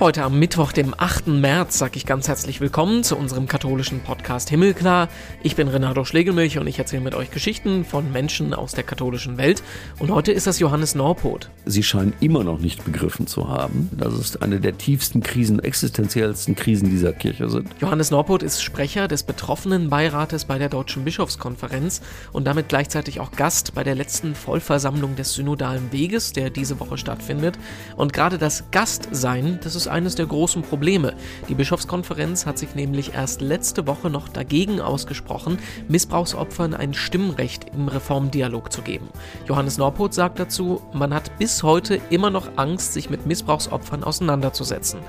Heute am Mittwoch, dem 8. März, sage ich ganz herzlich willkommen zu unserem katholischen Podcast Himmelklar. Ich bin Renato Schlegelmilch und ich erzähle mit euch Geschichten von Menschen aus der katholischen Welt. Und heute ist das Johannes Norpot. Sie scheinen immer noch nicht begriffen zu haben, dass es eine der tiefsten Krisen, existenziellsten Krisen dieser Kirche sind. Johannes Norpot ist Sprecher des betroffenen Beirates bei der Deutschen Bischofskonferenz und damit gleichzeitig auch Gast bei der letzten Vollversammlung des Synodalen Weges, der diese Woche stattfindet. Und gerade das Gastsein, das ist eines der großen Probleme. Die Bischofskonferenz hat sich nämlich erst letzte Woche noch dagegen ausgesprochen, Missbrauchsopfern ein Stimmrecht im Reformdialog zu geben. Johannes Norpot sagt dazu, man hat bis heute immer noch Angst, sich mit Missbrauchsopfern auseinanderzusetzen.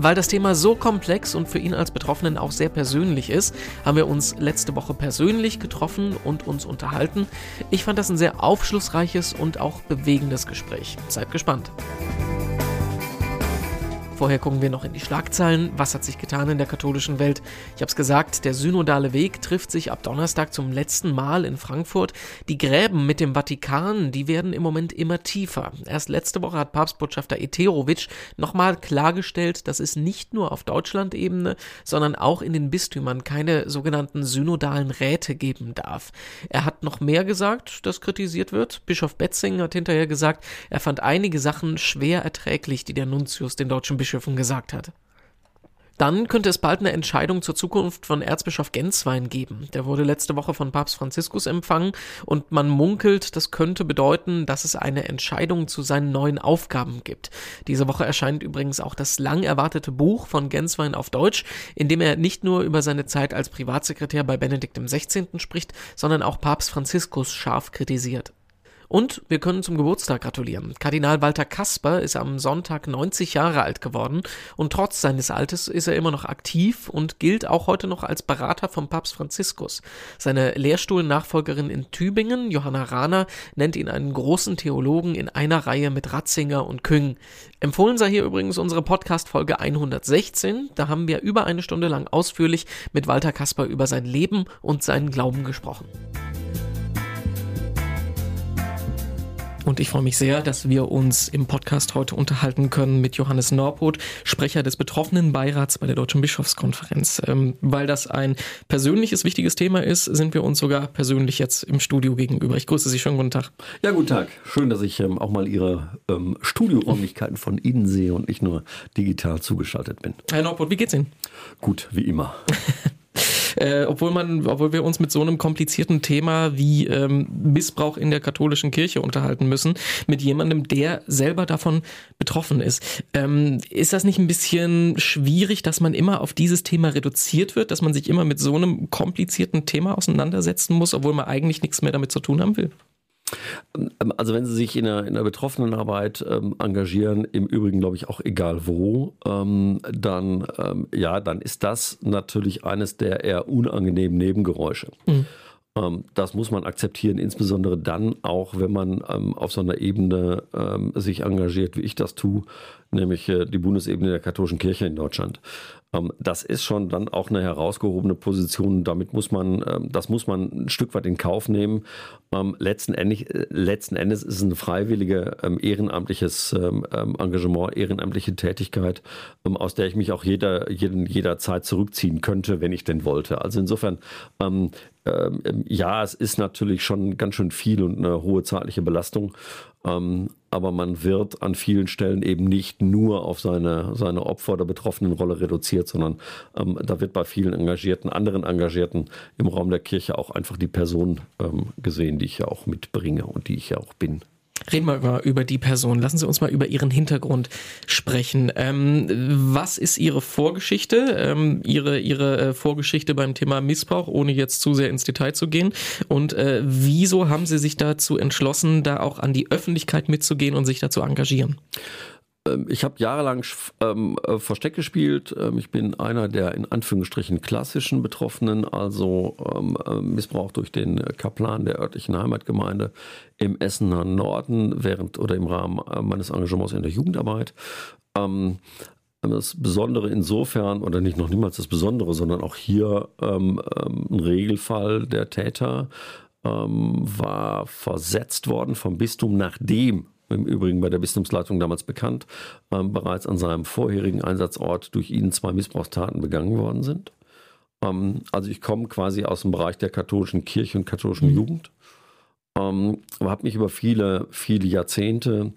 Weil das Thema so komplex und für ihn als Betroffenen auch sehr persönlich ist, haben wir uns letzte Woche persönlich getroffen und uns unterhalten. Ich fand das ein sehr aufschlussreiches und auch bewegendes Gespräch. Seid gespannt. Vorher gucken wir noch in die Schlagzeilen. Was hat sich getan in der katholischen Welt? Ich habe es gesagt, der synodale Weg trifft sich ab Donnerstag zum letzten Mal in Frankfurt. Die Gräben mit dem Vatikan, die werden im Moment immer tiefer. Erst letzte Woche hat Papstbotschafter Eterovic nochmal klargestellt, dass es nicht nur auf Deutschland-Ebene, sondern auch in den Bistümern keine sogenannten synodalen Räte geben darf. Er hat noch mehr gesagt, das kritisiert wird. Bischof Betzing hat hinterher gesagt, er fand einige Sachen schwer erträglich, die der Nuntius den deutschen Bischöfen Bischöfen gesagt hat. Dann könnte es bald eine Entscheidung zur Zukunft von Erzbischof Genswein geben. Der wurde letzte Woche von Papst Franziskus empfangen und man munkelt, das könnte bedeuten, dass es eine Entscheidung zu seinen neuen Aufgaben gibt. Diese Woche erscheint übrigens auch das lang erwartete Buch von Genswein auf Deutsch, in dem er nicht nur über seine Zeit als Privatsekretär bei Benedikt XVI. spricht, sondern auch Papst Franziskus scharf kritisiert. Und wir können zum Geburtstag gratulieren. Kardinal Walter Kasper ist am Sonntag 90 Jahre alt geworden und trotz seines Alters ist er immer noch aktiv und gilt auch heute noch als Berater vom Papst Franziskus. Seine Lehrstuhlnachfolgerin in Tübingen, Johanna Rahner, nennt ihn einen großen Theologen in einer Reihe mit Ratzinger und Küng. Empfohlen sei hier übrigens unsere Podcast-Folge 116. Da haben wir über eine Stunde lang ausführlich mit Walter Kasper über sein Leben und seinen Glauben gesprochen. Und ich freue mich sehr, dass wir uns im Podcast heute unterhalten können mit Johannes Norpot, Sprecher des betroffenen Beirats bei der Deutschen Bischofskonferenz. Ähm, weil das ein persönliches, wichtiges Thema ist, sind wir uns sogar persönlich jetzt im Studio gegenüber. Ich grüße Sie. Schönen guten Tag. Ja, guten Tag. Schön, dass ich ähm, auch mal Ihre ähm, Studioräumlichkeiten von innen sehe und nicht nur digital zugeschaltet bin. Herr Norpot, wie geht's Ihnen? Gut, wie immer. äh, obwohl man, obwohl wir uns mit so einem komplizierten Thema wie ähm, Missbrauch in der katholischen Kirche unterhalten müssen, mit jemandem, der selber davon betroffen ist. Ähm, ist das nicht ein bisschen schwierig, dass man immer auf dieses Thema reduziert wird, dass man sich immer mit so einem komplizierten Thema auseinandersetzen muss, obwohl man eigentlich nichts mehr damit zu tun haben will? Ähm, also wenn Sie sich in der, in der Betroffenenarbeit ähm, engagieren, im Übrigen glaube ich auch egal wo, ähm, dann ähm, ja, dann ist das natürlich eines der eher unangenehmen Nebengeräusche. Mhm. Ähm, das muss man akzeptieren, insbesondere dann auch, wenn man ähm, auf so einer Ebene sich engagiert, wie ich das tue, nämlich äh, die Bundesebene der katholischen Kirche in Deutschland. Ähm, das ist schon dann auch eine herausgehobene Position. Damit muss man, ähm, das muss man ein Stück weit in Kauf nehmen. Ähm, letzten, Endes, äh, letzten Endes ist es ein freiwillige ehrenamtliches Engagement, ehrenamtliche Tätigkeit, aus der ich mich auch jeder, jeden, jederzeit zurückziehen könnte, wenn ich denn wollte. Also insofern, ja, es ist natürlich schon ganz schön viel und eine hohe zeitliche Belastung. Ähm, aber man wird an vielen Stellen eben nicht nur auf seine, seine Opfer- oder Betroffenenrolle reduziert, sondern ähm, da wird bei vielen Engagierten, anderen Engagierten im Raum der Kirche auch einfach die Person ähm, gesehen, die ich ja auch mitbringe und die ich ja auch bin. Reden wir über, über die Person. Lassen Sie uns mal über Ihren Hintergrund sprechen. Ähm, was ist Ihre Vorgeschichte? Ähm, Ihre Ihre äh, Vorgeschichte beim Thema Missbrauch, ohne jetzt zu sehr ins Detail zu gehen. Und äh, wieso haben Sie sich dazu entschlossen, da auch an die Öffentlichkeit mitzugehen und sich da zu engagieren? Ähm, ich habe jahrelang ähm, äh, Versteck gespielt. Ähm, ich bin einer der in Anführungsstrichen klassischen Betroffenen, also ähm, äh, Missbrauch durch den Kaplan der örtlichen Heimatgemeinde im Essener Norden während oder im Rahmen äh, meines Engagements in der Jugendarbeit. Ähm, das Besondere insofern, oder nicht noch niemals das Besondere, sondern auch hier ähm, ein Regelfall der Täter war versetzt worden vom Bistum, nachdem im Übrigen bei der Bistumsleitung damals bekannt, ähm, bereits an seinem vorherigen Einsatzort durch ihn zwei Missbrauchstaten begangen worden sind. Ähm, also ich komme quasi aus dem Bereich der katholischen Kirche und katholischen mhm. Jugend, ähm, habe mich über viele, viele Jahrzehnte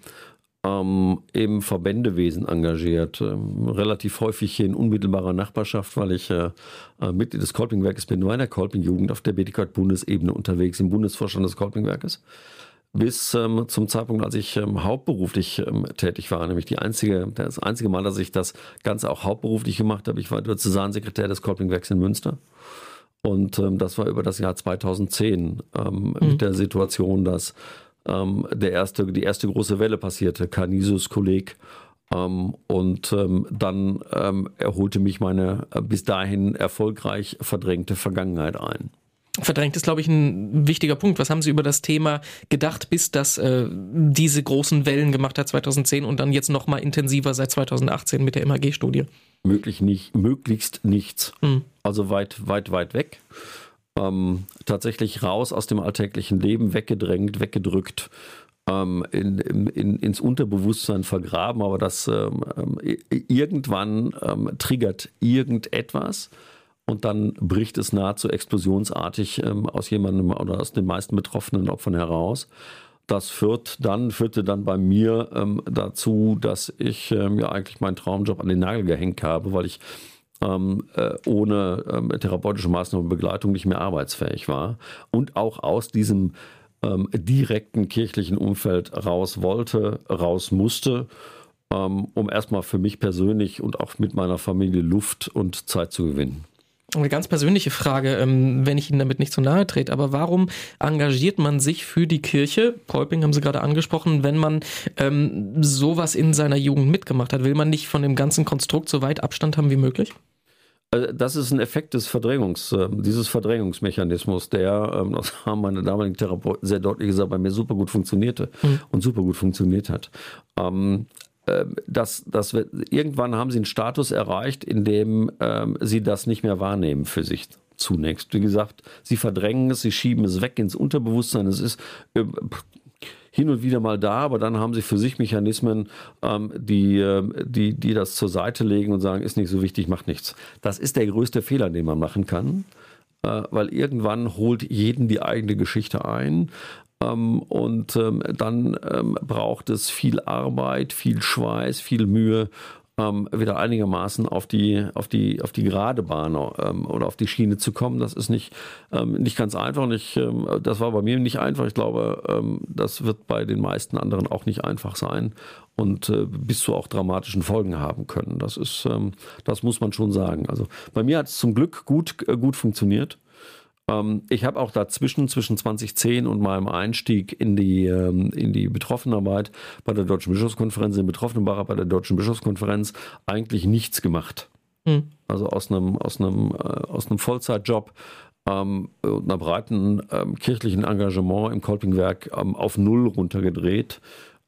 ähm, im Verbändewesen engagiert, ähm, relativ häufig hier in unmittelbarer Nachbarschaft, weil ich äh, äh Mitglied des Kolpingwerkes bin, nur in der Kolping-Jugend auf der Bedikat-Bundesebene unterwegs, im Bundesvorstand des Kolpingwerkes bis ähm, zum Zeitpunkt, als ich ähm, hauptberuflich ähm, tätig war, nämlich die einzige, das einzige Mal, dass ich das Ganze auch hauptberuflich gemacht habe. Ich war Diözesansekretär des Kolpingwerks in Münster. Und ähm, das war über das Jahr 2010 ähm, mhm. mit der Situation, dass ähm, der erste, die erste große Welle passierte, Canisus Kolleg. Ähm, und dann erholte mich meine äh, bis dahin erfolgreich verdrängte Vergangenheit ein. Verdrängt ist, glaube ich, ein wichtiger Punkt. Was haben Sie über das Thema gedacht, bis das äh, diese großen Wellen gemacht hat 2010 und dann jetzt noch mal intensiver seit 2018 mit der MAG-Studie? Möglich nicht, möglichst nichts. Mhm. Also weit, weit, weit weg. Ähm, tatsächlich raus aus dem alltäglichen Leben, weggedrängt, weggedrückt, ähm, in, in, ins Unterbewusstsein vergraben, aber das ähm, äh, irgendwann ähm, triggert irgendetwas und dann bricht es nahezu explosionsartig ähm, aus jemandem oder aus den meisten betroffenen Opfern heraus. Das führt dann, führte dann bei mir ähm, dazu, dass ich ähm, ja eigentlich meinen Traumjob an den Nagel gehängt habe, weil ich ähm, äh, ohne ähm, therapeutische Maßnahmen und Begleitung nicht mehr arbeitsfähig war und auch aus diesem ähm, direkten kirchlichen Umfeld raus wollte, raus musste um erstmal für mich persönlich und auch mit meiner Familie Luft und Zeit zu gewinnen. Eine ganz persönliche Frage, ähm, wenn ich Ihnen damit nicht zu nahe trete, aber warum engagiert man sich für die Kirche, Kolping haben Sie gerade angesprochen, wenn man ähm, sowas in seiner Jugend mitgemacht hat? Will man nicht von dem ganzen Konstrukt so weit Abstand haben wie möglich? Also, das ist ein Effekt des Verdrängungs, ähm, dieses Verdrängungsmechanismus, der, ähm, das haben meine damaligen Therapeuten sehr deutlich gesagt, bei mir super gut funktionierte mhm. und super gut funktioniert hat. Ähm, dass, dass wir, irgendwann haben sie einen Status erreicht, in dem ähm, sie das nicht mehr wahrnehmen für sich zunächst. Wie gesagt, sie verdrängen es, sie schieben es weg ins Unterbewusstsein. Es ist äh, hin und wieder mal da, aber dann haben sie für sich Mechanismen, ähm, die, äh, die, die das zur Seite legen und sagen, ist nicht so wichtig, macht nichts. Das ist der größte Fehler, den man machen kann äh, weil irgendwann holt jeden die eigene Geschichte ein. Ähm, und ähm, dann ähm, braucht es viel Arbeit, viel Schweiß, viel Mühe, wieder einigermaßen auf die, auf die, auf die gerade Bahn oder auf die Schiene zu kommen. Das ist nicht, nicht ganz einfach. Ich, das war bei mir nicht einfach. Ich glaube, das wird bei den meisten anderen auch nicht einfach sein und äh, bis zu auch dramatischen Folgen haben können. Das ist, das muss man schon sagen. Also bei mir hat es zum Glück gut, äh, gut funktioniert. Ähm, ich habe auch dazwischen, zwischen 2010 und meinem Einstieg in die, ähm, in die Betroffenenarbeit bei der Deutschen Bischofskonferenz, in Betroffenenbeirat bei der Deutschen Bischofskonferenz eigentlich nichts gemacht. Hm. Also aus einem, aus einem, äh, aus einem Vollzeitjob ähm, und einer breiten ähm, kirchlichen Engagement im Kolpingwerk ähm, auf Null runtergedreht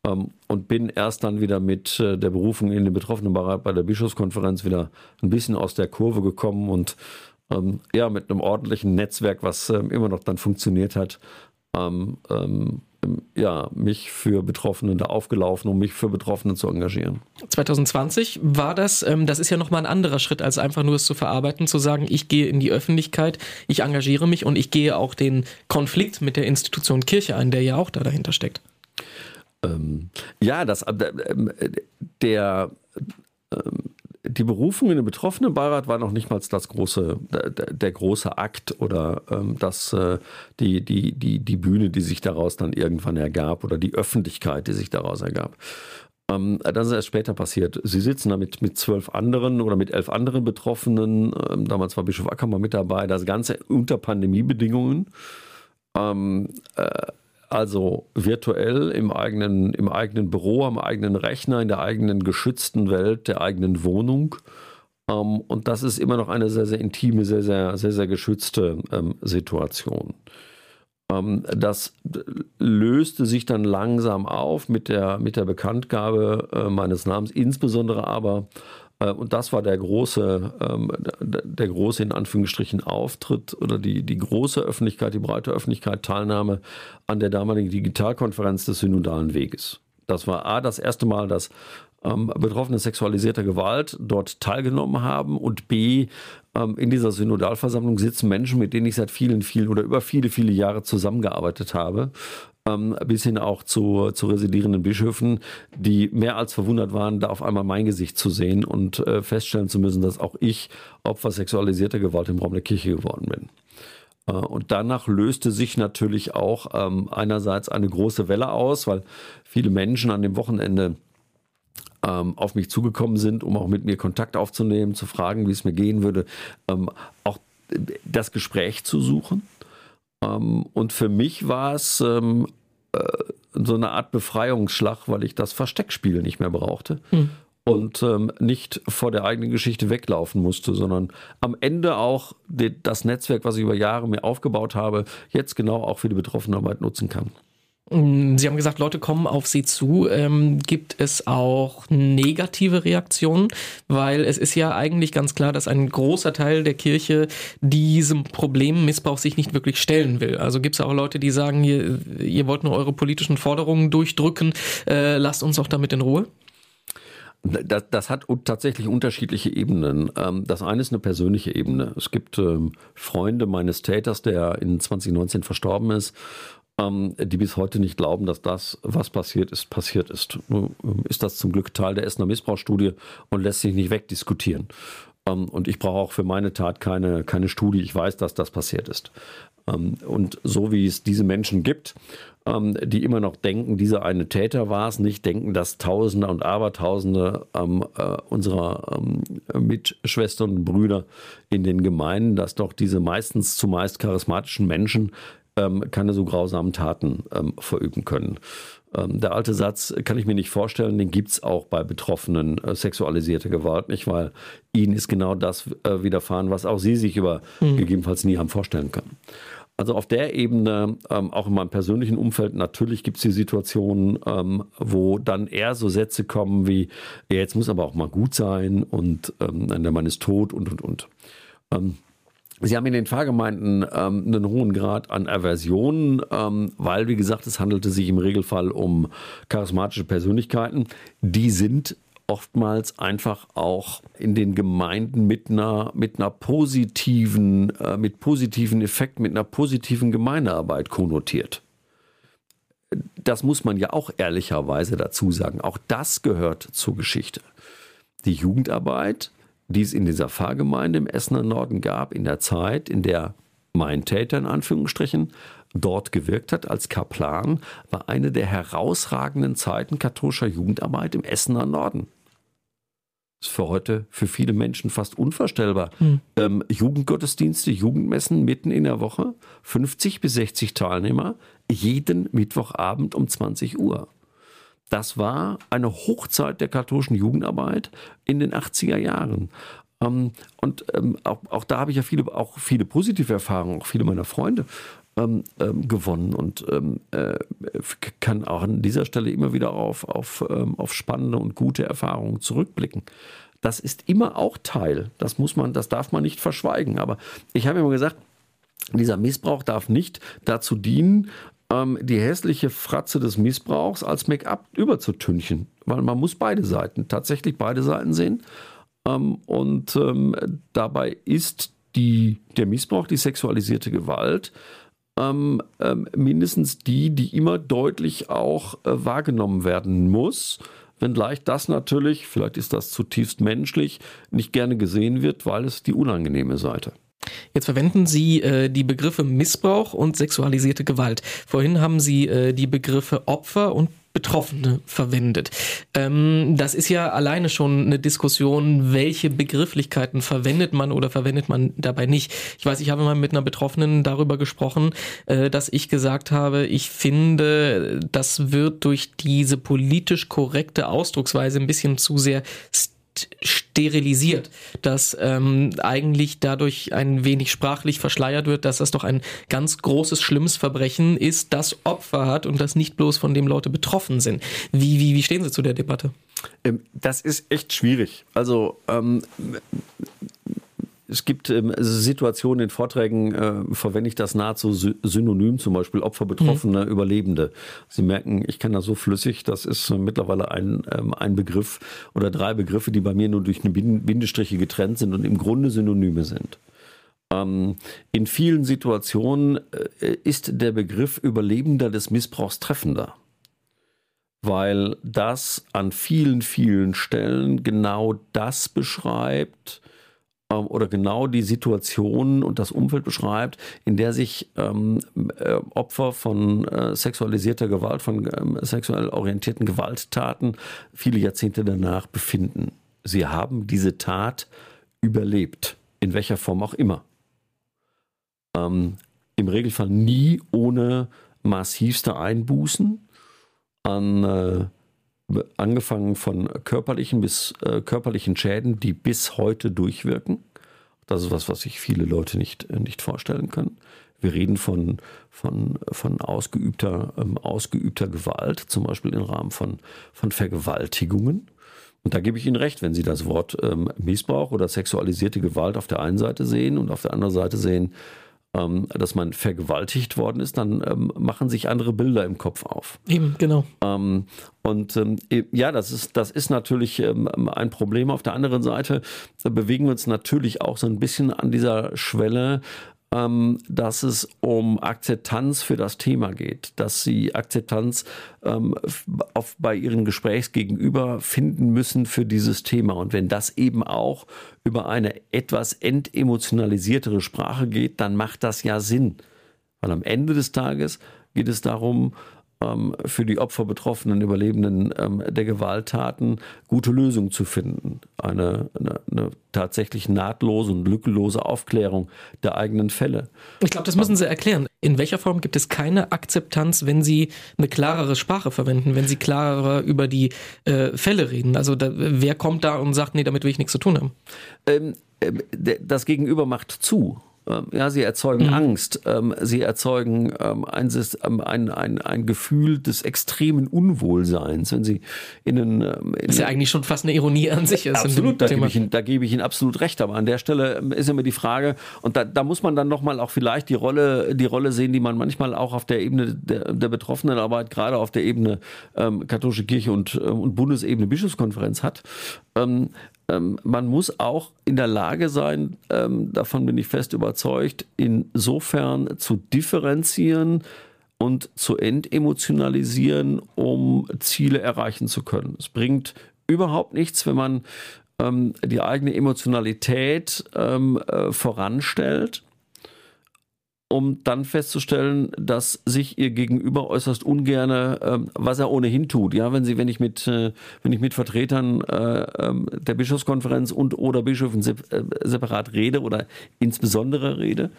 ähm, und bin erst dann wieder mit äh, der Berufung in den Betroffenenbereich bei der Bischofskonferenz wieder ein bisschen aus der Kurve gekommen und ähm, ja, mit einem ordentlichen Netzwerk, was ähm, immer noch dann funktioniert hat, ähm, ähm, ja, mich für Betroffene da aufgelaufen, um mich für Betroffene zu engagieren. 2020 war das, ähm, das ist ja nochmal ein anderer Schritt, als einfach nur es zu verarbeiten, zu sagen, ich gehe in die Öffentlichkeit, ich engagiere mich und ich gehe auch den Konflikt mit der Institution Kirche ein, der ja auch da dahinter steckt. Ähm, ja, das, äh, äh der, äh, die Berufung in den Betroffenenbeirat war noch nicht mal das große, der, der große Akt oder ähm, das, äh, die, die, die, die Bühne, die sich daraus dann irgendwann ergab oder die Öffentlichkeit, die sich daraus ergab. Ähm, das ist erst später passiert. Sie sitzen da mit, mit zwölf anderen oder mit elf anderen Betroffenen. Ähm, damals war Bischof Ackermann mit dabei. Das Ganze unter Pandemiebedingungen. Ähm, äh, also virtuell im eigenen, im eigenen Büro, am eigenen Rechner, in der eigenen geschützten Welt, der eigenen Wohnung. Ähm, und das ist immer noch eine sehr, sehr intime, sehr, sehr, sehr, sehr geschützte ähm, Situation. Ähm, das löste sich dann langsam auf mit der, mit der Bekanntgabe äh, meines Namens, insbesondere aber äh, und das war der große, ähm, der große in Anführungsstrichen Auftritt oder die, die große Öffentlichkeit, die breite Öffentlichkeit, Teilnahme an der damaligen Digitalkonferenz des Synodalen Weges. Das war A, das erste Mal, dass ähm, Betroffene sexualisierter Gewalt dort teilgenommen haben und B, ähm, in dieser Synodalversammlung sitzen Menschen, mit denen ich seit vielen, vielen oder über viele, viele Jahre zusammengearbeitet habe. Ähm, bis hin auch zu, zu residierenden Bischöfen, die mehr als verwundert waren, da auf einmal mein Gesicht zu sehen und äh, feststellen zu müssen, dass auch ich Opfer sexualisierter Gewalt im Raum der Kirche geworden bin. Äh, und danach löste sich natürlich auch ähm, einerseits eine große Welle aus, weil viele Menschen an dem Wochenende ähm, auf mich zugekommen sind, um auch mit mir Kontakt aufzunehmen, zu fragen, wie es mir gehen würde, ähm, auch das Gespräch zu suchen. Ähm, und für mich war es ähm, äh, so eine Art Befreiungsschlag, weil ich das Versteckspiel nicht mehr brauchte. Hm. Und ähm, nicht vor der eigenen Geschichte weglaufen musste, sondern am Ende auch die, das Netzwerk, was ich über Jahre mir aufgebaut habe, jetzt genau auch für die Betroffenarbeit nutzen kann. Mm, Sie haben gesagt, Leute kommen auf Sie zu. Ähm, gibt es auch negative Reaktionen? Weil es ist ja eigentlich ganz klar, dass ein großer Teil der Kirche diesem Problem Missbrauch sich nicht wirklich stellen will. Also gibt es auch Leute, die sagen, ihr, ihr wollt nur eure politischen Forderungen durchdrücken, äh, lasst uns auch damit in Ruhe? Das, das, hat tatsächlich unterschiedliche Ebenen. Ähm, das eine ist eine persönliche Ebene. Es gibt ähm, Freunde meines Täters, der in 2019 verstorben ist, ähm, die bis heute nicht glauben, dass das, was passiert ist, passiert ist. Ist das zum Glück Teil der Essener Missbrauchsstudie und lässt sich nicht wegdiskutieren. Ähm, und ich brauche auch für meine Tat keine, keine Studie. Ich weiß, dass das passiert ist. Ähm, und so wie es diese Menschen gibt, ähm, die immer noch denken, dieser eine Täter war es, nicht denken, dass Tausende und Abertausende ähm, äh, unserer ähm, Mitschwestern und Brüder in den Gemeinden, dass doch diese meistens zumeist charismatischen Menschen ähm, keine so grausamen Taten ähm, verüben können. Ähm, der alte Satz kann ich mir nicht vorstellen, den gibt es auch bei Betroffenen äh, sexualisierter Gewalt nicht, weil ihnen ist genau das äh, widerfahren, was auch sie sich über mhm. gegebenenfalls nie haben vorstellen können. Also auf der Ebene, ähm, auch in meinem persönlichen Umfeld, natürlich gibt es die Situationen, ähm, wo dann eher so Sätze kommen wie, ja, jetzt muss aber auch mal gut sein und ähm, der Mann ist tot und und und. Sie haben in den Pfarrgemeinden ähm, einen hohen Grad an Aversion, ähm, weil, wie gesagt, es handelte sich im Regelfall um charismatische Persönlichkeiten. Die sind oftmals einfach auch in den Gemeinden mit einer, mit einer positiven, äh, mit positiven Effekten, mit einer positiven Gemeindearbeit konnotiert. Das muss man ja auch ehrlicherweise dazu sagen. Auch das gehört zur Geschichte. Die Jugendarbeit die es in dieser Pfarrgemeinde im Essener Norden gab, in der Zeit, in der mein Täter in Anführungsstrichen dort gewirkt hat als Kaplan, war eine der herausragenden Zeiten katholischer Jugendarbeit im Essener Norden. Das ist für heute für viele Menschen fast unvorstellbar. Hm. Ähm, Jugendgottesdienste, Jugendmessen mitten in der Woche, 50 bis 60 Teilnehmer, jeden Mittwochabend um 20 Uhr. Das war eine Hochzeit der katholischen Jugendarbeit in den 80er Jahren. Ähm, und ähm, auch, auch, da habe ich ja viele, auch viele positive Erfahrungen, auch viele meiner Freunde ähm, ähm gewonnen und ähm, äh, kann auch an dieser Stelle immer wieder auf, auf, ähm, auf spannende und gute Erfahrungen zurückblicken. Das ist immer auch Teil. Das muss man, das darf man nicht verschweigen. Aber ich habe immer gesagt, dieser Missbrauch darf nicht dazu dienen, ähm, die hässliche Fratze des Missbrauchs als Make-up überzutünchen, weil man muss beide Seiten, tatsächlich beide Seiten sehen. Ähm, und ähm, dabei ist die, der Missbrauch, die sexualisierte Gewalt, ähm, ähm, mindestens die, die immer deutlich auch äh, wahrgenommen werden muss. Wenngleich das natürlich, vielleicht ist das zutiefst menschlich, nicht gerne gesehen wird, weil es die unangenehme Seite. Jetzt verwenden Sie äh, die Begriffe Missbrauch und sexualisierte Gewalt. Vorhin haben Sie äh, die Begriffe Opfer und Betroffene verwendet. Ähm, das ist ja alleine schon eine Diskussion, welche Begrifflichkeiten verwendet man oder verwendet man dabei nicht. Ich weiß, ich habe mal mit einer Betroffenen darüber gesprochen, äh, dass ich gesagt habe, ich finde, das wird durch diese politisch korrekte Ausdrucksweise ein bisschen zu sehr sterilisiert, dass ähm, eigentlich dadurch ein wenig sprachlich verschleiert wird, dass das doch ein ganz großes, schlimmes Verbrechen ist, das Opfer hat und das nicht bloß von dem Leute betroffen sind. Wie, wie, wie stehen Sie zu der Debatte? Ähm, das ist echt schwierig. Also ähm, es gibt ähm, Situationen in Vorträgen, äh, verwende ich das nahezu synonym, zum Beispiel Opfer, Betroffene, mhm. Überlebende. Sie merken, ich kann das so flüssig, das ist äh, mittlerweile ein, ähm, ein Begriff oder drei Begriffe, die bei mir nur durch eine Bindestriche getrennt sind und im Grunde Synonyme sind. Ähm, in vielen Situationen äh, ist der Begriff Überlebender des Missbrauchs treffender weil das an vielen, vielen Stellen genau das beschreibt, ähm, oder genau die Situation und das Umfeld beschreibt, in der sich ähm, äh, Opfer von äh, sexualisierter Gewalt, von ähm, sexuell orientierten Gewalttaten viele Jahrzehnte danach befinden. Sie haben diese Tat überlebt, in welcher Form auch immer. Ähm, Im Regelfall nie ohne massivste Einbußen an äh, angefangen von körperlichen bis äh, körperlichen Schäden, die bis heute durchwirken. Das ist was, was sich viele Leute nicht, äh, nicht vorstellen können. Wir reden von, von, von ausgeübter, ähm, ausgeübter Gewalt, zum Beispiel im Rahmen von, von Vergewaltigungen. Und da gebe ich Ihnen recht, wenn Sie das Wort ähm, Missbrauch oder sexualisierte Gewalt auf der einen Seite sehen und auf der anderen Seite sehen, ähm, dass man vergewaltigt worden ist, dann ähm, machen sich andere Bilder im Kopf auf. Eben, genau. Ähm, und ähm, e, ja, das ist, das ist natürlich ähm, ein Problem. Auf der anderen Seite bewegen wir uns natürlich auch so ein bisschen an dieser Schwelle, ähm, dass es um Akzeptanz für das Thema geht, dass sie Akzeptanz ähm, auf, bei ihren Gesprächsgegenüber finden müssen für dieses Thema. Und wenn das eben auch über eine etwas entemotionalisiertere Sprache geht, dann macht das ja Sinn. Weil am Ende des Tages geht es darum, für die Opfer, Betroffenen, Überlebenden ähm, der Gewalttaten gute Lösungen zu finden. Eine, eine, eine tatsächlich nahtlose und lückenlose Aufklärung der eigenen Fälle. Ich glaube, das müssen Sie erklären. In welcher Form gibt es keine Akzeptanz, wenn Sie eine klarere Sprache verwenden, wenn Sie klarer über die äh, Fälle reden? Also da, wer kommt da und sagt, nee, damit will ich nichts zu tun haben? Ähm, äh, das Gegenüber macht zu. Ähm, ja, sie erzeugen mhm. Angst, ähm, sie erzeugen ähm, ein, ein, ein, ein Gefühl des extremen Unwohlseins, wenn sie in einen... In das ist ja eigentlich schon fast eine Ironie an sich ist. Absolut, da gebe, Ihnen, da gebe, ich Ihnen, absolut recht, aber an der Stelle ist immer die Frage, und da, da muss man dann nochmal auch vielleicht die Rolle, die Rolle sehen, die man manchmal auch auf der Ebene der, der Betroffenenarbeit, gerade auf der Ebene ähm, katholische Kirche und, und Bundesebene Bischofskonferenz hat. Ähm, man muss auch in der Lage sein, ähm, davon bin ich fest überzeugt, insofern zu differenzieren und zu entemotionalisieren, um Ziele erreichen zu können. Es bringt überhaupt nichts, wenn man ähm, die eigene Emotionalität äh, voranstellt um dann festzustellen, dass sich ihr Gegenüber äußerst ungerne, ähm, was er ohnehin tut. Ja, wenn sie, wenn ich mit, äh, wenn ich mit Vertretern äh, ähm, der Bischofskonferenz und oder Bischöfen äh, separat rede oder insbesondere rede,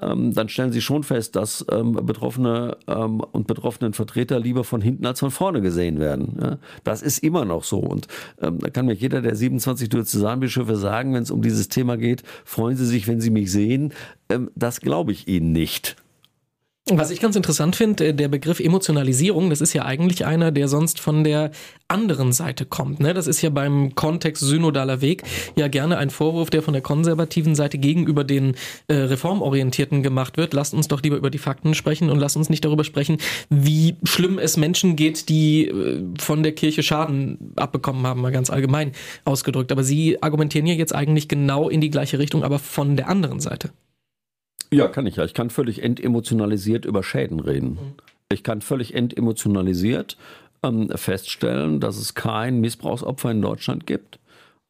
ähm, dann stellen Sie schon fest, dass ähm, Betroffene ähm, und betroffenen Vertreter lieber von hinten als von vorne gesehen werden. Ja? Das ist immer noch so. Und ähm, da kann mir jeder der 27 Diözesanbischöfe sagen, wenn es um dieses Thema geht, freuen Sie sich, wenn Sie mich sehen. Ähm, das glaube ich Ihnen nicht. Was ich ganz interessant finde, äh, der Begriff Emotionalisierung, das ist ja eigentlich einer, der sonst von der anderen Seite kommt. Ne? Das ist ja beim Kontext synodaler Weg ja gerne ein Vorwurf, der von der konservativen Seite gegenüber den äh, Reformorientierten gemacht wird. Lasst uns doch lieber über die Fakten sprechen und lasst uns nicht darüber sprechen, wie schlimm es Menschen geht, die äh, von der Kirche Schaden abbekommen haben, mal ganz allgemein ausgedrückt. Aber Sie argumentieren ja jetzt eigentlich genau in die gleiche Richtung, aber von der anderen Seite. Ja, kann ich ja. Ich kann völlig entemotionalisiert über Schäden reden. Mhm. Ich kann völlig entemotionalisiert ähm, feststellen, dass es kein Missbrauchsopfer in Deutschland gibt,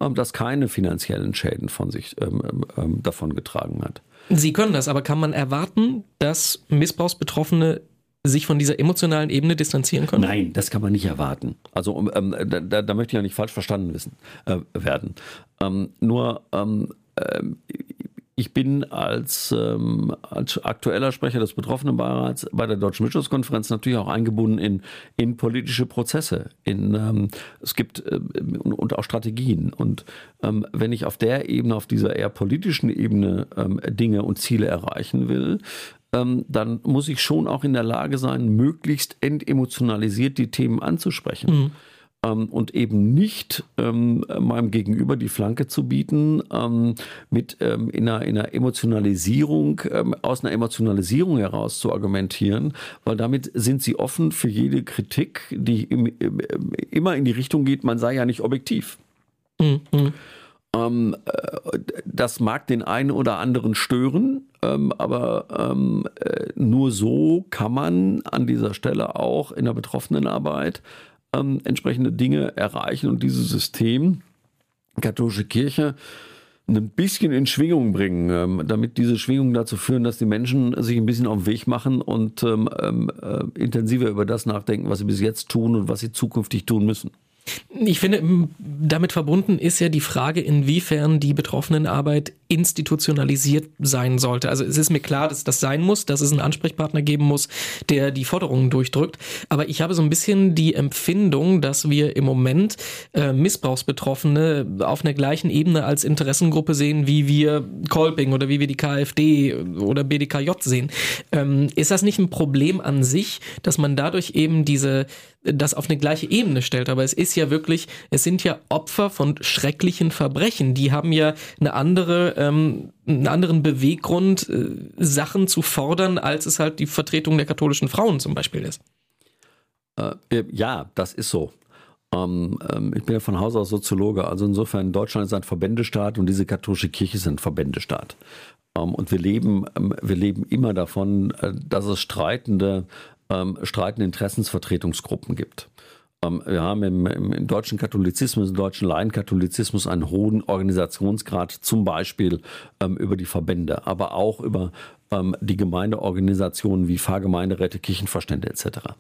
ähm, das keine finanziellen Schäden von sich ähm, ähm, ähm, davon getragen hat. Sie können das, aber kann man erwarten, dass Missbrauchsbetroffene sich von dieser emotionalen Ebene distanzieren können? Nein, das kann man nicht erwarten. Also ähm, da, da, möchte ich ja nicht falsch verstanden wissen, äh, werden. Ähm, nur ähm, äh, ich bin als, ähm, als aktueller Sprecher des Betroffenenbeirats bei der Deutschen Bischofskonferenz natürlich auch eingebunden in, in politische Prozesse. In, ähm, es gibt äh, und, und, auch Strategien. Und ähm, wenn ich auf der Ebene, auf dieser eher politischen Ebene ähm, Dinge und Ziele erreichen will, ähm, dann muss ich schon auch in der Lage sein, möglichst entemotionalisiert die Themen anzusprechen. Mhm. Ähm, und eben nicht ähm, meinem Gegenüber die Flanke zu bieten ähm, mit ähm, in, einer, in einer Emotionalisierung, ähm, aus einer Emotionalisierung heraus zu argumentieren, weil damit sind sie offen für jede Kritik, die im, im, immer in die Richtung geht, man sei ja nicht objektiv. Mhm. Ähm, äh, das mag den einen oder anderen stören, aber äh, nur so kann man an dieser Stelle auch in der Betroffenenarbeit ähm, entsprechende Dinge erreichen und dieses System, katholische Kirche, ein bisschen in Schwingung bringen, ähm, damit diese Schwingungen dazu führen, dass die Menschen sich ein bisschen auf den Weg machen und ähm, äh, intensiver über das nachdenken, was sie bis jetzt tun und was sie zukünftig tun müssen. Ich finde, damit verbunden ist ja die Frage, inwiefern die Betroffenenarbeit institutionalisiert sein sollte. Also es ist mir klar, dass das sein muss, dass es einen Ansprechpartner geben muss, der die Forderungen durchdrückt. Aber ich habe so ein bisschen die Empfindung, dass wir im Moment äh, Missbrauchsbetroffene auf einer gleichen Ebene als Interessengruppe sehen, wie wir Kolping oder wie wir die KfD oder BDKJ sehen. Ähm, ist das nicht ein Problem an sich, dass man dadurch eben diese das auf eine gleiche Ebene stellt. Aber es ist ja wirklich, es sind ja Opfer von schrecklichen Verbrechen. Die haben ja eine andere, ähm, einen anderen Beweggrund, äh, Sachen zu fordern, als es halt die Vertretung der katholischen Frauen zum Beispiel ist. Äh, äh ja, das ist so. Ähm, ähm, ich bin ja von Haus aus Soziologe, also insofern Deutschland ist ein Verbändestaat und diese katholische Kirche ist ein Verbändestaat. Ähm, und wir leben, ähm, wir leben immer davon, äh, dass es streitende ähm, streitende Interessensvertretungsgruppen gibt. Ähm, wir haben im, im, deutschen Katholizismus, im deutschen Laienkatholizismus einen hohen Organisationsgrad, zum Beispiel ähm, über die Verbände, aber auch über ähm, die Gemeindeorganisationen wie Pfarrgemeinderäte, Kirchenverstände etc.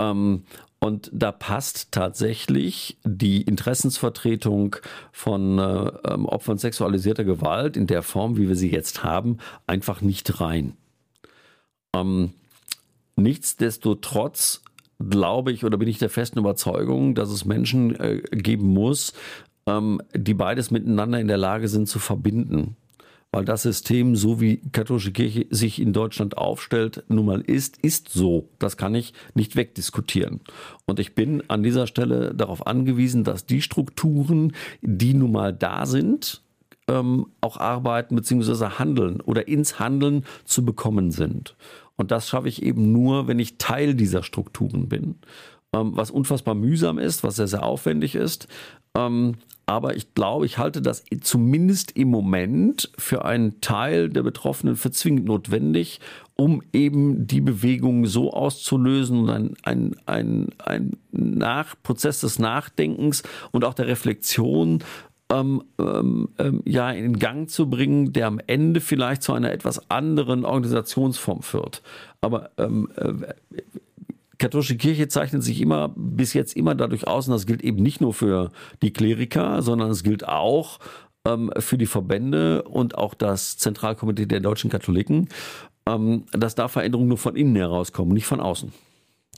Ähm, und da passt tatsächlich die Interessensvertretung von äh, ähm, Opfern sexualisierter Gewalt in der Form, wie wir sie jetzt haben, einfach nicht rein. Ähm, Nichtsdestotrotz glaube ich oder bin ich der festen Überzeugung, dass es Menschen äh, geben muss, ähm, die beides miteinander in der Lage sind zu verbinden. Weil das System, so wie katholische Kirche sich in Deutschland aufstellt, nun mal ist, ist so. Das kann ich nicht wegdiskutieren. Und ich bin an dieser Stelle darauf angewiesen, dass die Strukturen, die nun mal da sind, ähm, auch arbeiten bzw. handeln oder ins Handeln zu bekommen sind. Und das schaffe ich eben nur, wenn ich Teil dieser Strukturen bin. Ähm, was unfassbar mühsam ist, was sehr, sehr aufwendig ist. Ähm, aber ich glaube, ich halte das zumindest im Moment für einen Teil der Betroffenen für zwingend notwendig, um eben die Bewegung so auszulösen und ein, ein, ein, ein Nach Prozess des Nachdenkens und auch der Reflexion ähm, ähm, ähm, ja in Gang zu bringen, der am Ende vielleicht zu einer etwas anderen Organisationsform führt. Aber ähm, äh, katholische Kirche zeichnet sich immer bis jetzt immer dadurch aus, und das gilt eben nicht nur für die Kleriker, sondern es gilt auch ähm, für die Verbände und auch das Zentralkomitee der deutschen Katholiken, ähm, dass da Veränderungen nur von innen herauskommen, nicht von außen.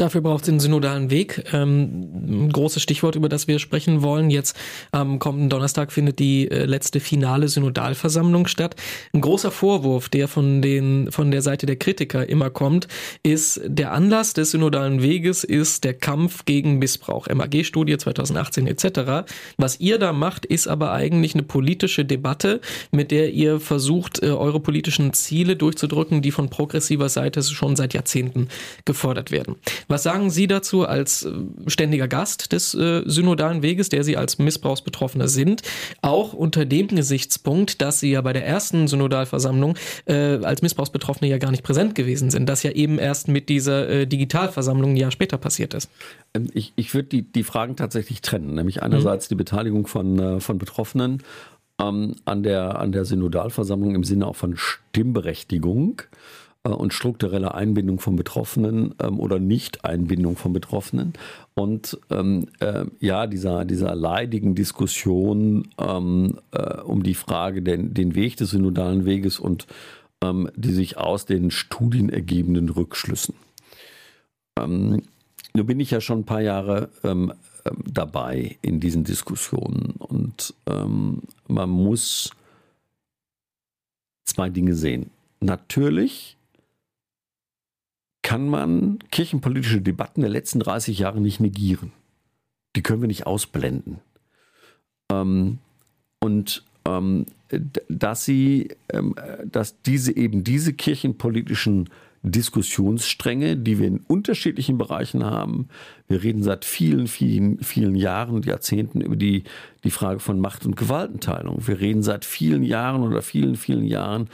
Dafür braucht es den synodalen Weg. Ähm, ein großes Stichwort, über das wir sprechen wollen. Jetzt am kommenden Donnerstag findet die äh, letzte finale Synodalversammlung statt. Ein großer Vorwurf, der von, den, von der Seite der Kritiker immer kommt, ist, der Anlass des synodalen Weges ist der Kampf gegen Missbrauch. MAG-Studie 2018 etc. Was ihr da macht, ist aber eigentlich eine politische Debatte, mit der ihr versucht, äh, eure politischen Ziele durchzudrücken, die von progressiver Seite schon seit Jahrzehnten gefordert werden. Was sagen Sie dazu als äh, ständiger Gast des äh, synodalen Weges, der Sie als Missbrauchsbetroffener sind, auch unter dem Gesichtspunkt, dass Sie ja bei der ersten Synodalversammlung äh, als Missbrauchsbetroffene ja gar nicht präsent gewesen sind, das ja eben erst mit dieser äh, Digitalversammlung ein Jahr später passiert ist? Ähm, ich, ich würde die, die Fragen tatsächlich trennen, nämlich einerseits mhm. die Beteiligung von, äh, von Betroffenen ähm, an, der, an der Synodalversammlung im Sinne auch von Stimmberechtigung und strukturelle Einbindung von Betroffenen ähm, oder Nicht-Einbindung von Betroffenen. Und ähm, äh, ja, dieser, dieser leidigen Diskussion ähm, äh, um die Frage, den, den Weg des synodalen Weges und ähm, die sich aus den Studien ergebenden Rückschlüssen. Ähm, nun bin ich ja schon ein paar Jahre ähm, dabei in diesen Diskussionen und man muss zwei Dinge sehen. Natürlich kann man kirchenpolitische Debatten der letzten 30 Jahre nicht negieren. die können wir nicht ausblenden. Ähm, und ähm, dass sie, ähm, dass diese eben diese kirchenpolitischen Diskussionsstränge, die wir in unterschiedlichen Bereichen haben. Wir reden seit vielen, vielen, vielen Jahren, Jahrzehnten über die, die Frage von Macht- und Gewaltenteilung. Wir reden seit vielen Jahren oder vielen, vielen Jahren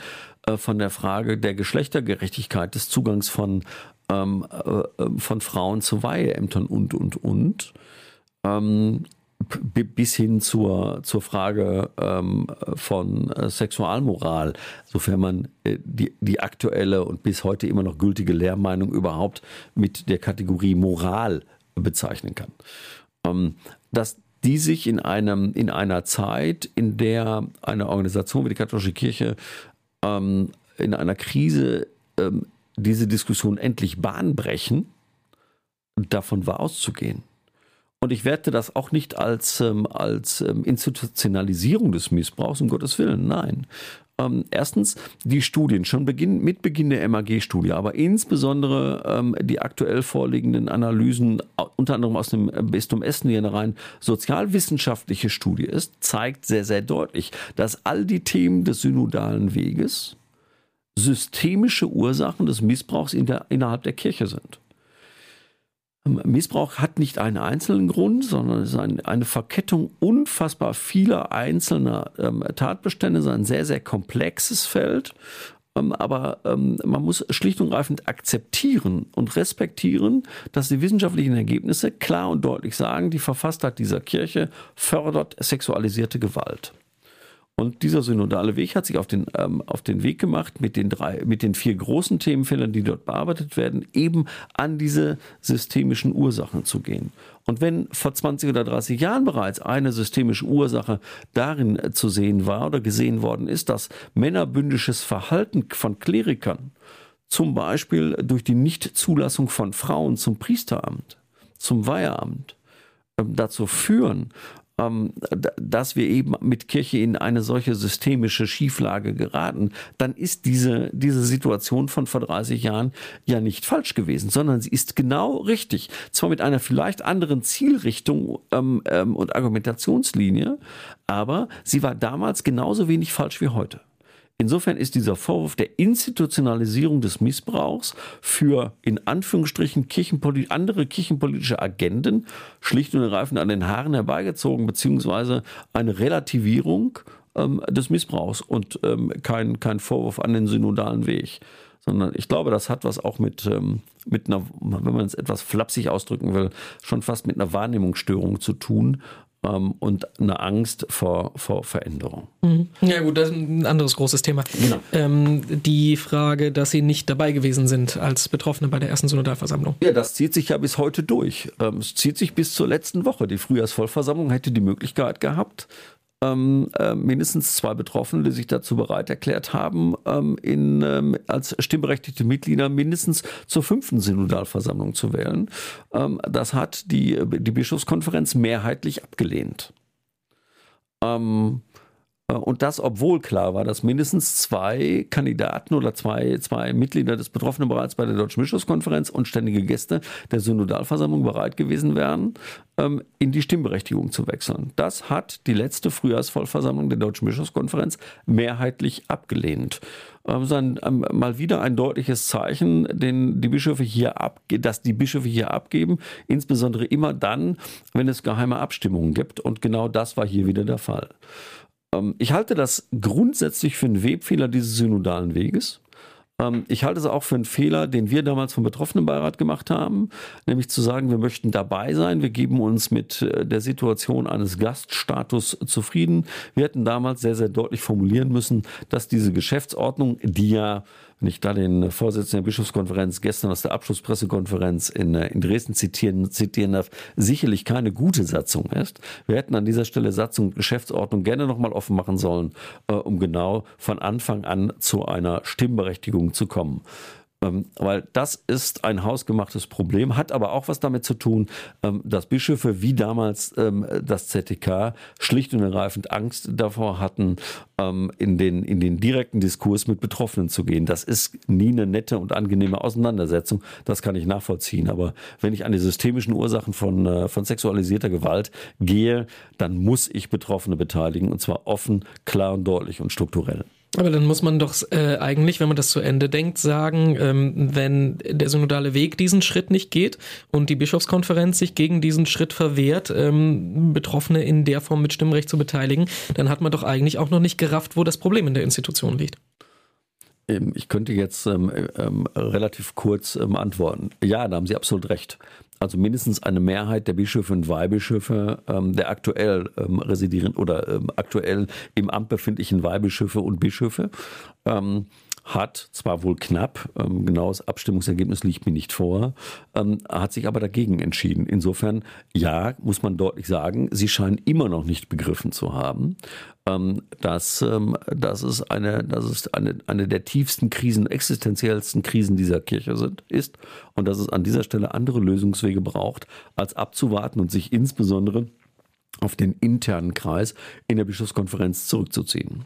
äh, von der Frage der Geschlechtergerechtigkeit, des Zugangs von, ähm, äh, äh von Frauen zu Weiheämtern und, und, und. Ähm, bis hin zur, zur Frage ähm, von äh, Sexualmoral, sofern man äh, die, die aktuelle und bis heute immer noch gültige Lehrmeinung überhaupt mit der Kategorie Moral bezeichnen kann. Ähm, dass die sich in, einem, in einer Zeit, in der eine Organisation wie die katholische Kirche ähm, in einer Krise ähm, diese Diskussion endlich Bahn brechen, davon war auszugehen. Und ich werte das auch nicht als, ähm, als ähm, Institutionalisierung des Missbrauchs, um Gottes Willen, nein. Ähm, erstens die Studien, schon Beginn, mit Beginn der MAG-Studie, aber insbesondere ähm, die aktuell vorliegenden Analysen, unter anderem aus dem Bistum Essen, die eine rein sozialwissenschaftliche Studie ist, zeigt sehr, sehr deutlich, dass all die Themen des synodalen Weges systemische Ursachen des Missbrauchs in der, innerhalb der Kirche sind. Missbrauch hat nicht einen einzelnen Grund, sondern es ist eine Verkettung unfassbar vieler einzelner ähm, Tatbestände, es ist ein sehr, sehr komplexes Feld. Ähm, aber ähm, man muss schlicht und greifend akzeptieren und respektieren, dass die wissenschaftlichen Ergebnisse klar und deutlich sagen, die Verfasstheit dieser Kirche fördert sexualisierte Gewalt. Und dieser synodale Weg hat sich auf den, ähm, auf den Weg gemacht, mit den drei, mit den vier großen Themenfeldern, die dort bearbeitet werden, eben an diese systemischen Ursachen zu gehen. Und wenn vor 20 oder 30 Jahren bereits eine systemische Ursache darin äh, zu sehen war oder gesehen worden ist, dass männerbündisches Verhalten von Klerikern, zum Beispiel durch die Nichtzulassung von Frauen zum Priesteramt, zum Weiheamt, ähm, dazu führen, dass wir eben mit Kirche in eine solche systemische Schieflage geraten, dann ist diese, diese Situation von vor 30 Jahren ja nicht falsch gewesen, sondern sie ist genau richtig. Zwar mit einer vielleicht anderen Zielrichtung ähm, ähm, und Argumentationslinie, aber sie war damals genauso wenig falsch wie heute. Insofern ist dieser Vorwurf der Institutionalisierung des Missbrauchs für in Anführungsstrichen kirchenpolit andere kirchenpolitische Agenden schlicht und ergreifend an den Haaren herbeigezogen, beziehungsweise eine Relativierung ähm, des Missbrauchs und ähm, kein, kein Vorwurf an den synodalen Weg. Sondern ich glaube, das hat was auch mit, ähm, mit einer, wenn man es etwas flapsig ausdrücken will, schon fast mit einer Wahrnehmungsstörung zu tun, ähm, und eine Angst vor, vor Veränderung. Mhm. Ja gut, das ist ein anderes großes Thema. Genau. Ähm, die Frage, dass Sie nicht dabei gewesen sind als Betroffene bei der ersten Synodalversammlung. Ja, das zieht sich ja bis heute durch. Ähm, es zieht sich bis zur letzten Woche. Die Frühjahrsvollversammlung hätte die Möglichkeit gehabt, ähm, äh, mindestens zwei Betroffene, die sich dazu bereit erklärt haben, ähm, in, ähm, als stimmberechtigte Mitglieder mindestens zur fünften Synodalversammlung zu wählen. Ähm, das hat die, die Bischofskonferenz mehrheitlich abgelehnt. Ähm, äh, und das, obwohl klar war, dass mindestens zwei Kandidaten oder zwei, zwei Mitglieder des Betroffenen bereits bei der Deutschen Bischofskonferenz und ständige Gäste der Synodalversammlung bereit gewesen wären, ähm, in die Stimmberechtigung zu wechseln. Das hat die letzte Frühjahrsvollversammlung der Deutschen Bischofskonferenz mehrheitlich abgelehnt. Ähm, ähm, mal wieder ein deutliches Zeichen, den die Bischöfe hier ab, dass die Bischöfe hier abgeben, insbesondere immer dann, wenn es geheime Abstimmungen gibt. Und genau das war hier wieder der Fall. Ähm, ich halte das grundsätzlich für einen Webfehler dieses synodalen Weges. Ähm, ich halte es auch für einen Fehler, den wir damals vom Betroffenenbeirat gemacht haben, nämlich zu sagen, wir möchten dabei sein, wir geben uns mit äh, der Situation eines Gaststatus zufrieden. Wir hätten damals sehr, sehr deutlich formulieren müssen, dass diese Geschäftsordnung, die ja wenn ich da den Vorsitzenden der Bischofskonferenz gestern aus der Abschlusspressekonferenz in, äh, in Dresden zitieren, zitieren darf, sicherlich keine gute Satzung ist. Wir hätten an dieser Stelle Satzung und Geschäftsordnung gerne nochmal offen machen sollen, äh, um genau von Anfang an zu einer Stimmberechtigung zu kommen. Ähm, weil das ist ein hausgemachtes Problem, hat aber auch was damit zu tun, ähm, dass Bischöfe wie damals ähm, das ZTK schlicht und ergreifend Angst davor hatten, in, den, in den direkten Diskurs mit Betroffenen zu gehen. Das ist nie eine nette und angenehme Auseinandersetzung, das kann ich nachvollziehen. Aber wenn ich an die systemischen Ursachen von, äh, von sexualisierter Gewalt gehe, dann muss ich Betroffene beteiligen und zwar offen, klar und deutlich und strukturell. Aber dann muss man doch äh, eigentlich, wenn man das zu Ende denkt, sagen, ähm, wenn der synodale Weg diesen Schritt nicht geht und die Bischofskonferenz sich gegen diesen Schritt verwehrt, ähm, Betroffene in der Form mit Stimmrecht zu beteiligen, dann hat man doch eigentlich auch noch nicht gerafft, wo das Problem in der Institution liegt. Ähm, ich könnte jetzt ähm, ähm, relativ kurz ähm, antworten. Ja, da haben Sie absolut recht also mindestens eine Mehrheit der Bischöfe und Weihbischöfe ähm, der aktuell ähm, residieren oder ähm, aktuell im Amt befindlichen Weihbischöfe und Bischöfe. Ähm, hat, zwar wohl knapp, ähm, genaues Abstimmungsergebnis liegt mir nicht vor, ähm, hat sich aber dagegen entschieden. Insofern, ja, muss man deutlich sagen, sie scheinen immer noch nicht begriffen zu haben, ähm, dass, ähm, dass es, eine, dass es eine, eine der tiefsten Krisen, existenziellsten Krisen dieser Kirche sind, ist und dass es an dieser Stelle andere Lösungswege braucht, als abzuwarten und sich insbesondere auf den internen Kreis in der Bischofskonferenz zurückzuziehen.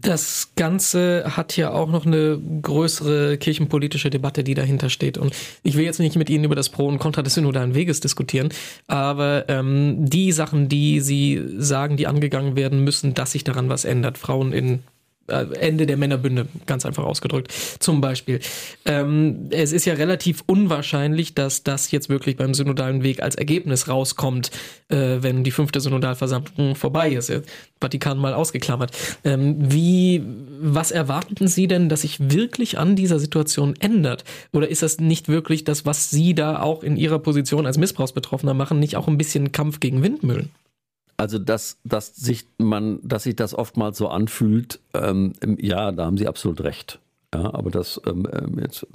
Das Ganze hat ja auch noch eine größere kirchenpolitische Debatte, die dahinter steht. Und ich will jetzt nicht mit Ihnen über das Pro und Contra des synodalen Weges diskutieren, aber ähm, die Sachen, die Sie sagen, die angegangen werden müssen, dass sich daran was ändert, Frauen in Ende der Männerbünde, ganz einfach ausgedrückt. Zum Beispiel. Ähm, es ist ja relativ unwahrscheinlich, dass das jetzt wirklich beim synodalen Weg als Ergebnis rauskommt, äh, wenn die fünfte Synodalversammlung vorbei ist. Vatikan mal ausgeklammert. Ähm, wie, was erwarten Sie denn, dass sich wirklich an dieser Situation ändert? Oder ist das nicht wirklich das, was Sie da auch in Ihrer Position als Missbrauchsbetroffener machen, nicht auch ein bisschen Kampf gegen Windmühlen? Also dass, dass sich man, dass sich das oftmals so anfühlt, ähm, ja, da haben Sie absolut recht. Ja, aber das ähm, ähm jetzt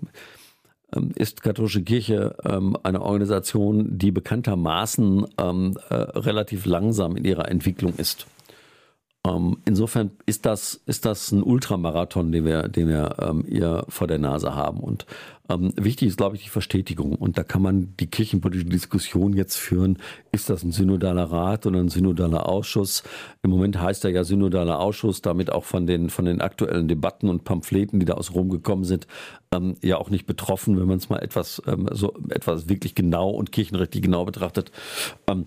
ähm, ist katholische Kirche ähm, eine Organisation, die bekanntermaßen ähm, äh, relativ langsam in ihrer Entwicklung ist. Ähm, insofern ist das, ist das ein Ultramarathon, den wir, den wir ähm, ihr vor der Nase haben. Und ähm, wichtig ist, glaube ich, die Verstetigung. Und da kann man die kirchenpolitische Diskussion jetzt führen. Ist das ein synodaler Rat oder ein synodaler Ausschuss? Im Moment heißt er ja synodaler Ausschuss, damit auch von den, von den aktuellen Debatten und Pamphleten, die da aus Rom gekommen sind, ähm, ja auch nicht betroffen, wenn man es mal etwas, ähm, so etwas wirklich genau und kirchenrechtlich genau betrachtet. Ähm,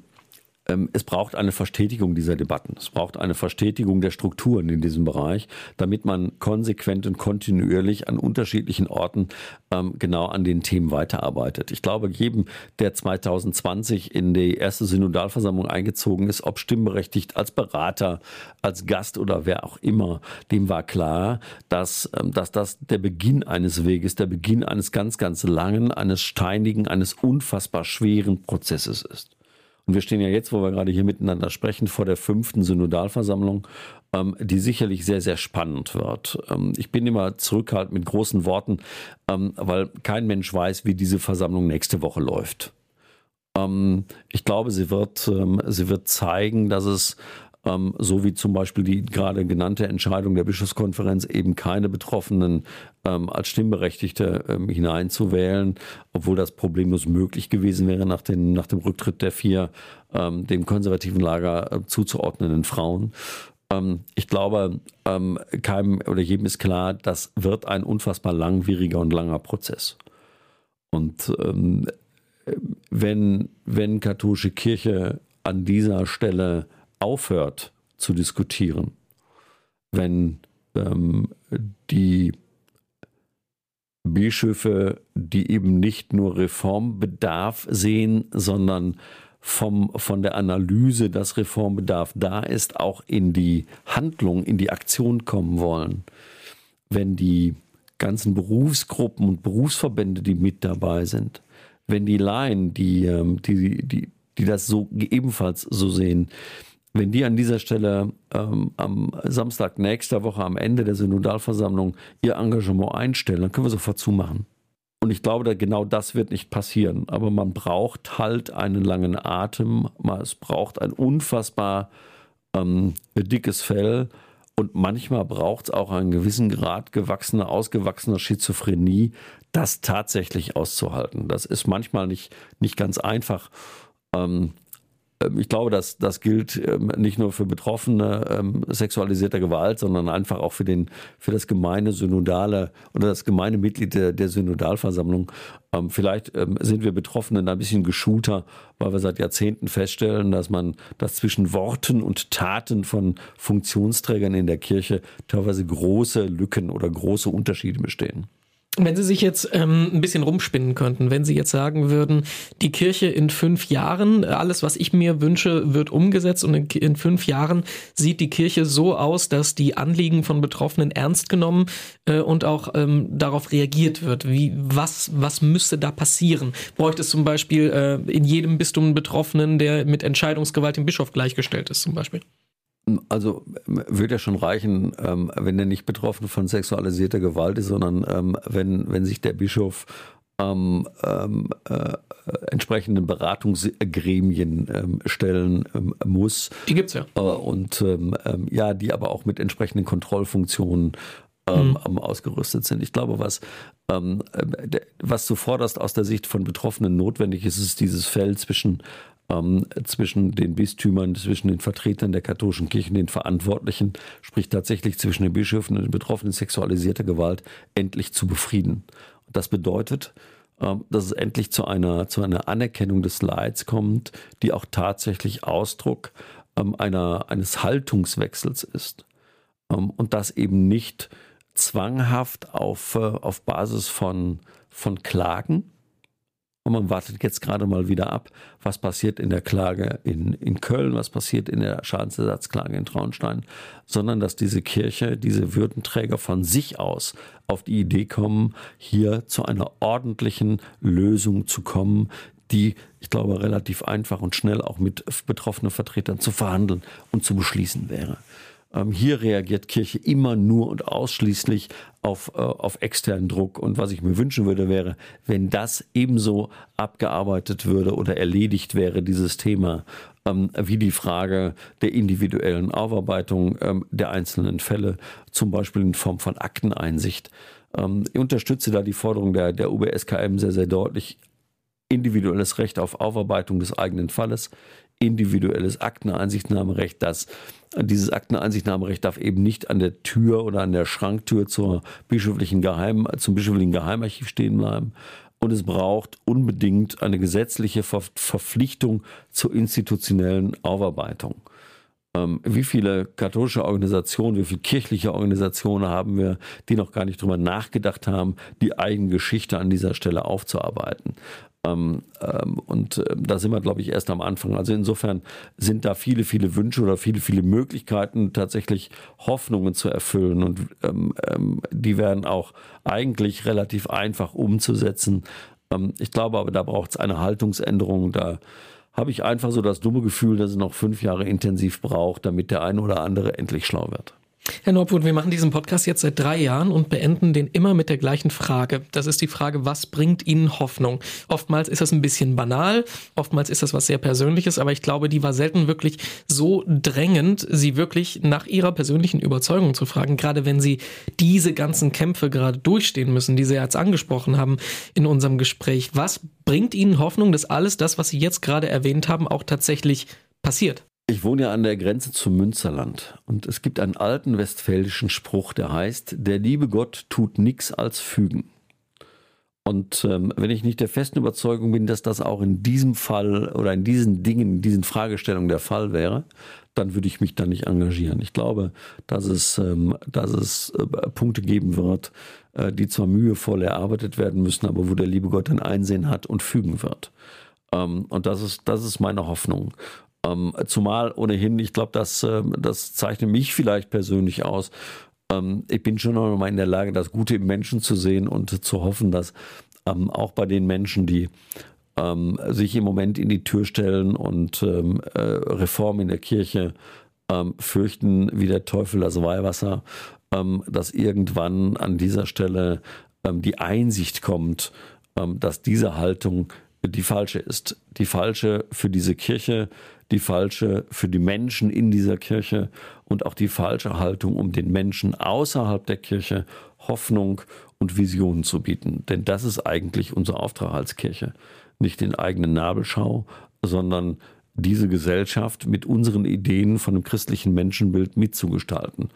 es braucht eine Verstetigung dieser Debatten. Es braucht eine Verstetigung der Strukturen in diesem Bereich, damit man konsequent und kontinuierlich an unterschiedlichen Orten ähm, genau an den Themen weiterarbeitet. Ich glaube, jedem, der 2020 in die erste Synodalversammlung eingezogen ist, ob stimmberechtigt, als Berater, als Gast oder wer auch immer, dem war klar, dass, ähm, dass das der Beginn eines Weges, der Beginn eines ganz, ganz langen, eines steinigen, eines unfassbar schweren Prozesses ist. Und wir stehen ja jetzt, wo wir gerade hier miteinander sprechen, vor der fünften Synodalversammlung, ähm, die sicherlich sehr, sehr spannend wird. Ähm, ich bin immer zurückhaltend mit großen Worten, ähm, weil kein Mensch weiß, wie diese Versammlung nächste Woche läuft. Ähm, ich glaube, sie wird, ähm, sie wird zeigen, dass es ähm, so wie zum Beispiel die gerade genannte Entscheidung der Bischofskonferenz, eben keine Betroffenen ähm, als Stimmberechtigte ähm, hineinzuwählen, obwohl das problemlos möglich gewesen wäre nach, den, nach dem Rücktritt der vier ähm, dem konservativen Lager äh, zuzuordnenden Frauen. Ähm, ich glaube, ähm, keinem oder jedem ist klar, das wird ein unfassbar langwieriger und langer Prozess. Und wenn, wenn katholische Kirche an dieser Stelle aufhört zu diskutieren, wenn ähm, die Bischöfe, die eben nicht nur Reformbedarf sehen, sondern vom, von der Analyse, dass Reformbedarf da ist, auch in die Handlung, in die Aktion kommen wollen. Wenn die ganzen Berufsgruppen und Berufsverbände, die mit dabei sind, wenn die Laien, die, ähm, die, die, die das so ebenfalls so sehen, wenn die an dieser Stelle ähm, am Samstag nächster Woche am Ende der Synodalversammlung ihr Engagement einstellen, dann können wir sofort zumachen. Und ich glaube, genau das wird nicht passieren. Aber man braucht halt einen langen Atem, es braucht ein unfassbar ähm, dickes Fell Und manchmal braucht es auch einen gewissen Grad gewachsener, ausgewachsener Schizophrenie, das tatsächlich auszuhalten. Das ist manchmal nicht, nicht ganz einfach. Ähm, ich glaube, dass das gilt ähm, nicht nur für Betroffene ähm, sexualisierter Gewalt, sondern einfach auch für, den, für das gemeine Synodale oder das gemeine Mitglied der, Synodalversammlung. Vielleicht sind wir Betroffenen ein bisschen geschulter, weil wir seit Jahrzehnten feststellen, dass man, dass zwischen Worten und Taten von Funktionsträgern in der Kirche teilweise große Lücken oder große Unterschiede bestehen. Wenn Sie sich jetzt ähm, ein bisschen rumspinnen könnten, wenn Sie jetzt sagen würden, die Kirche in fünf Jahren, alles, was ich mir wünsche, wird umgesetzt und in, in fünf Jahren sieht die Kirche so aus, dass die Anliegen von Betroffenen ernst genommen äh, und auch ähm, darauf reagiert wird. Wie, was, was müsste da passieren? Bräuchte es zum Beispiel äh, in jedem Bistum einen Betroffenen, der mit Entscheidungsgewalt dem Bischof gleichgestellt ist, zum Beispiel? Also würde ja schon reichen, ähm, wenn er nicht betroffen von sexualisierter Gewalt ist, sondern ähm, wenn, wenn sich der Bischof ähm, ähm, äh, entsprechenden Beratungsgremien ähm, stellen ähm, muss. Die gibt's ja. Äh, und ja, die aber auch mit entsprechenden Kontrollfunktionen mhm. ausgerüstet sind. Ich glaube, was, was du forderst aus der Sicht von Betroffenen notwendig ist, ist dieses Feld zwischen ähm, zwischen den Bistümern, zwischen den Vertretern der katholischen Kirche, den Verantwortlichen, sprich tatsächlich zwischen den Bischöfen und den Betroffenen sexualisierter Gewalt, endlich zu befrieden. Das bedeutet, ähm, dass es endlich zu einer, zu einer Anerkennung des Leids kommt, die auch tatsächlich Ausdruck ähm, einer, eines Haltungswechsels ist. Ähm, und das eben nicht zwanghaft auf, äh, auf Basis von, von Klagen, und man wartet jetzt gerade mal wieder ab, was passiert in der Klage in, in Köln, was passiert in der Schadensersatzklage in Traunstein, sondern dass diese Kirche, diese Würdenträger von sich aus auf die Idee kommen, hier zu einer ordentlichen Lösung zu kommen, die, ich glaube, relativ einfach und schnell auch mit betroffenen Vertretern zu verhandeln und zu beschließen wäre. Ähm, hier reagiert Kirche immer nur und ausschließlich auf, äh, auf externen Druck. Und was ich mir wünschen würde, wäre, wenn das ebenso abgearbeitet würde oder erledigt wäre, dieses Thema, ähm, wie die Frage der individuellen Aufarbeitung ähm, der einzelnen Fälle, zum Beispiel in Form von Akteneinsicht. Ich unterstütze da die Forderung der, der UBSKM sehr, sehr deutlich. Individuelles Recht auf Aufarbeitung des eigenen Falles, individuelles Akteneinsichtnahmerecht, das dieses Akteneinsichtnahmerecht darf eben nicht an der Tür oder an der Schranktür zur bischöflichen Geheim, zum bischöflichen Geheimarchiv stehen bleiben. Und es braucht unbedingt eine gesetzliche Ver Verpflichtung zur institutionellen Aufarbeitung. Ähm, wie viele katholische Organisationen, wie viele kirchliche Organisationen haben wir, die noch gar nicht drüber nachgedacht haben, die eigene Geschichte an dieser Stelle aufzuarbeiten? Ähm, ähm, und äh, da sind wir, glaube ich, erst am Anfang. Also insofern sind da viele, viele Wünsche oder viele, viele Möglichkeiten, tatsächlich Hoffnungen zu erfüllen. Und die werden auch eigentlich relativ einfach umzusetzen. Ich glaube aber, da braucht es eine Haltungsänderung. Da habe ich einfach so das dumme Gefühl, dass es noch fünf Jahre intensiv braucht, damit der eine oder andere endlich schlau wird. Herr Norwood, wir machen diesen Podcast jetzt seit drei Jahren und beenden den immer mit der gleichen Frage. Das ist die Frage, was bringt Ihnen Hoffnung? Oftmals ist das ein bisschen banal, oftmals ist das was sehr Persönliches, aber ich glaube, die war selten wirklich so drängend, Sie wirklich nach Ihrer persönlichen Überzeugung zu fragen, gerade wenn Sie diese ganzen Kämpfe gerade durchstehen müssen, die Sie jetzt angesprochen haben in unserem Gespräch. Was bringt Ihnen Hoffnung, dass alles das, was Sie jetzt gerade erwähnt haben, auch tatsächlich passiert? Ich wohne ja an der Grenze zum Münsterland und es gibt einen alten westfälischen Spruch, der heißt, der liebe Gott tut nichts als fügen. Und ähm, wenn ich nicht der festen Überzeugung bin, dass das auch in diesem Fall oder in diesen Dingen, in diesen Fragestellungen der Fall wäre, dann würde ich mich da nicht engagieren. Ich glaube, dass es, ähm, dass es äh, Punkte geben wird, äh, die zwar mühevoll erarbeitet werden müssen, aber wo der liebe Gott ein Einsehen hat und fügen wird. Ähm, und das ist, das ist meine Hoffnung. Ähm, zumal ohnehin, ich glaube, das, äh, das zeichnet mich vielleicht persönlich aus. Ähm, ich bin schon noch mal in der Lage, das Gute im Menschen zu sehen und zu hoffen, dass ähm, auch bei den Menschen, die ähm, sich im Moment in die Tür stellen und ähm, äh, Reformen in der Kirche ähm, fürchten wie der Teufel das Weihwasser, dass irgendwann an dieser Stelle die Einsicht kommt, dass diese Haltung die falsche ist. Die falsche für diese Kirche, die falsche für die Menschen in dieser Kirche und auch die falsche Haltung, um den Menschen außerhalb der Kirche Hoffnung und Visionen zu bieten. Denn das ist eigentlich unser Auftrag als Kirche. Nicht den eigenen Nabelschau, sondern diese Gesellschaft mit unseren Ideen von einem christlichen Menschenbild mitzugestalten.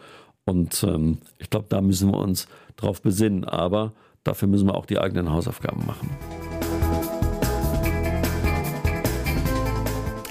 Und ähm, ich glaube, da müssen wir uns drauf besinnen. Aber dafür müssen wir auch die eigenen Hausaufgaben machen.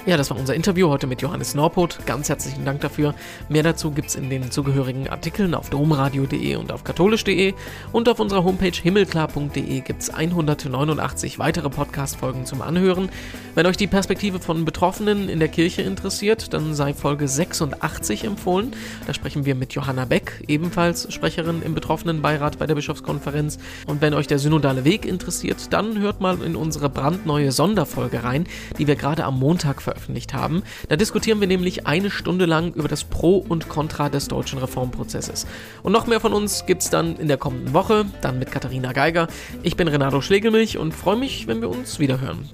Ja, das war unser Interview heute mit Johannes Norpot. Ganz herzlichen Dank dafür. Mehr dazu gibt es in den zugehörigen Artikeln auf domradio.de und auf katholisch.de. Und auf unserer Homepage himmelklar.de gibt es 189 weitere Podcast-Folgen zum Anhören. Wenn euch die Perspektive von Betroffenen in der Kirche interessiert, dann sei Folge 86 empfohlen. Da sprechen wir mit Johanna Beck, ebenfalls Sprecherin im Betroffenenbeirat bei der Bischofskonferenz. Und wenn euch der synodale Weg interessiert, dann hört mal in unsere brandneue Sonderfolge rein, die wir gerade am Montag veröffentlicht veröffentlicht haben. Da diskutieren wir nämlich eine Stunde lang über das Pro und Contra des deutschen Reformprozesses. Und noch mehr von uns gibt es dann in der kommenden Woche, dann mit Katharina Geiger. Ich bin Renato Schlegelmilch und freue mich, wenn wir uns wiederhören.